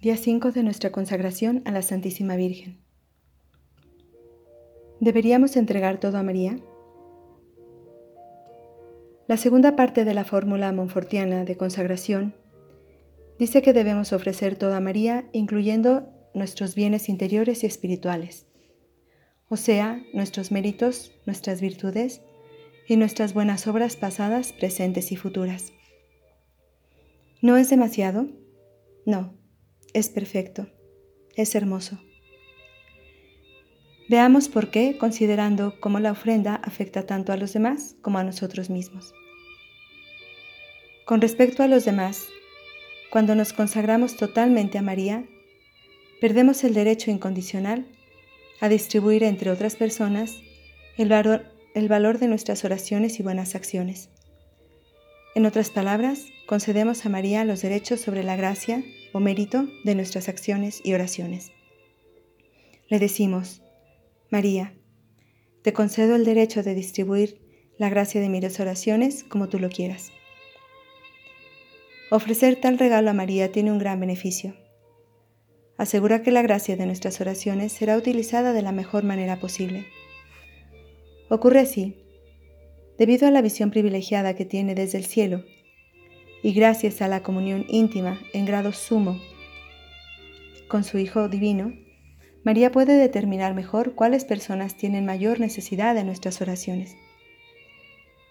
Día 5 de nuestra consagración a la Santísima Virgen. ¿Deberíamos entregar todo a María? La segunda parte de la fórmula monfortiana de consagración dice que debemos ofrecer todo a María, incluyendo nuestros bienes interiores y espirituales, o sea, nuestros méritos, nuestras virtudes y nuestras buenas obras pasadas, presentes y futuras. ¿No es demasiado? No es perfecto, es hermoso. Veamos por qué, considerando cómo la ofrenda afecta tanto a los demás como a nosotros mismos. Con respecto a los demás, cuando nos consagramos totalmente a María, perdemos el derecho incondicional a distribuir entre otras personas el valor, el valor de nuestras oraciones y buenas acciones. En otras palabras, concedemos a María los derechos sobre la gracia o mérito de nuestras acciones y oraciones. Le decimos, María, te concedo el derecho de distribuir la gracia de mis oraciones como tú lo quieras. Ofrecer tal regalo a María tiene un gran beneficio. Asegura que la gracia de nuestras oraciones será utilizada de la mejor manera posible. Ocurre así, debido a la visión privilegiada que tiene desde el cielo y gracias a la comunión íntima en grado sumo con su Hijo Divino, María puede determinar mejor cuáles personas tienen mayor necesidad de nuestras oraciones.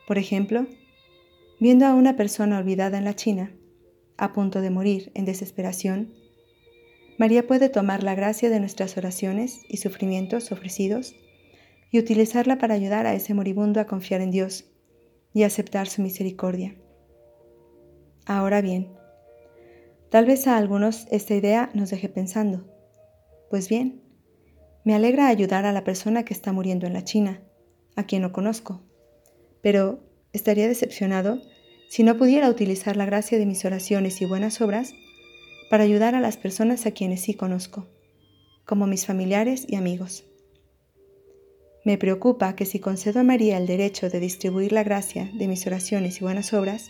Por ejemplo, viendo a una persona olvidada en la China, a punto de morir en desesperación, María puede tomar la gracia de nuestras oraciones y sufrimientos ofrecidos y utilizarla para ayudar a ese moribundo a confiar en Dios y aceptar su misericordia. Ahora bien, tal vez a algunos esta idea nos deje pensando. Pues bien, me alegra ayudar a la persona que está muriendo en la China, a quien no conozco, pero estaría decepcionado si no pudiera utilizar la gracia de mis oraciones y buenas obras para ayudar a las personas a quienes sí conozco, como mis familiares y amigos. Me preocupa que si concedo a María el derecho de distribuir la gracia de mis oraciones y buenas obras,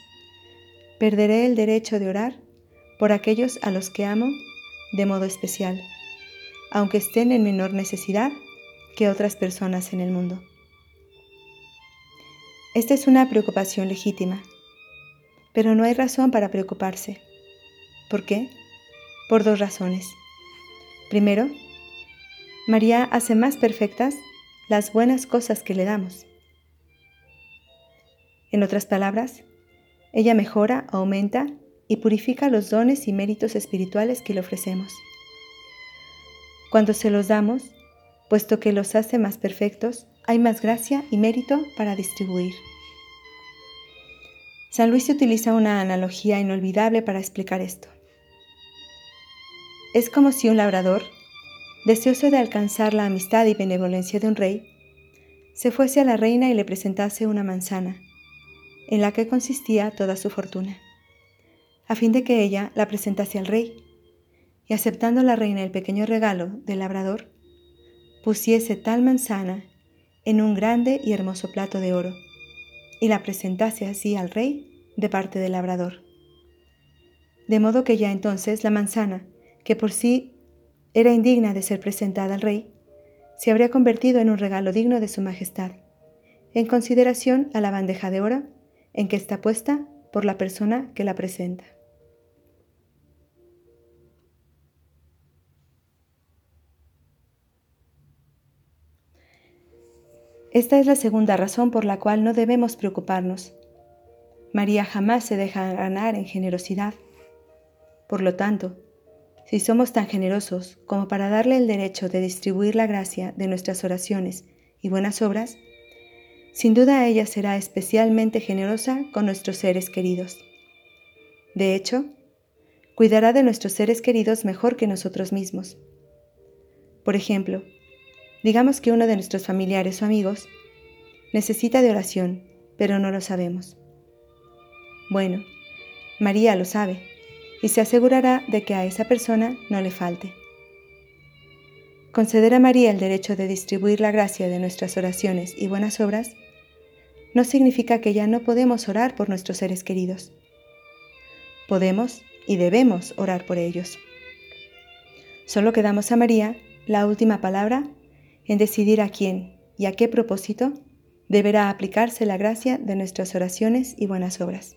perderé el derecho de orar por aquellos a los que amo de modo especial, aunque estén en menor necesidad que otras personas en el mundo. Esta es una preocupación legítima, pero no hay razón para preocuparse. ¿Por qué? Por dos razones. Primero, María hace más perfectas las buenas cosas que le damos. En otras palabras, ella mejora, aumenta y purifica los dones y méritos espirituales que le ofrecemos. Cuando se los damos, puesto que los hace más perfectos, hay más gracia y mérito para distribuir. San Luis utiliza una analogía inolvidable para explicar esto. Es como si un labrador, deseoso de alcanzar la amistad y benevolencia de un rey, se fuese a la reina y le presentase una manzana, en la que consistía toda su fortuna, a fin de que ella la presentase al rey, y aceptando la reina el pequeño regalo del labrador, pusiese tal manzana en un grande y hermoso plato de oro, y la presentase así al rey de parte del labrador. De modo que ya entonces la manzana, que por sí era indigna de ser presentada al rey, se habría convertido en un regalo digno de su majestad, en consideración a la bandeja de oro en que está puesta por la persona que la presenta. Esta es la segunda razón por la cual no debemos preocuparnos. María jamás se deja ganar en generosidad. Por lo tanto, si somos tan generosos como para darle el derecho de distribuir la gracia de nuestras oraciones y buenas obras, sin duda ella será especialmente generosa con nuestros seres queridos. De hecho, cuidará de nuestros seres queridos mejor que nosotros mismos. Por ejemplo, digamos que uno de nuestros familiares o amigos necesita de oración, pero no lo sabemos. Bueno, María lo sabe y se asegurará de que a esa persona no le falte. Conceder a María el derecho de distribuir la gracia de nuestras oraciones y buenas obras no significa que ya no podemos orar por nuestros seres queridos. Podemos y debemos orar por ellos. Solo quedamos a María la última palabra en decidir a quién y a qué propósito deberá aplicarse la gracia de nuestras oraciones y buenas obras.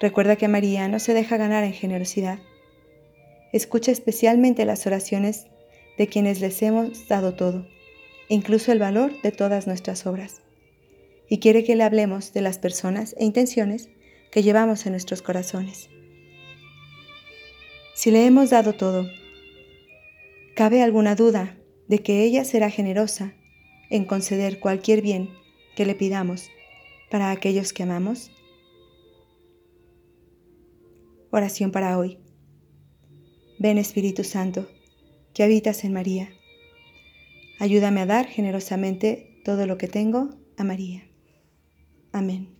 Recuerda que María no se deja ganar en generosidad. Escucha especialmente las oraciones de quienes les hemos dado todo, incluso el valor de todas nuestras obras. Y quiere que le hablemos de las personas e intenciones que llevamos en nuestros corazones. Si le hemos dado todo, ¿cabe alguna duda de que ella será generosa en conceder cualquier bien que le pidamos para aquellos que amamos? Oración para hoy. Ven Espíritu Santo, que habitas en María. Ayúdame a dar generosamente todo lo que tengo a María. Amén.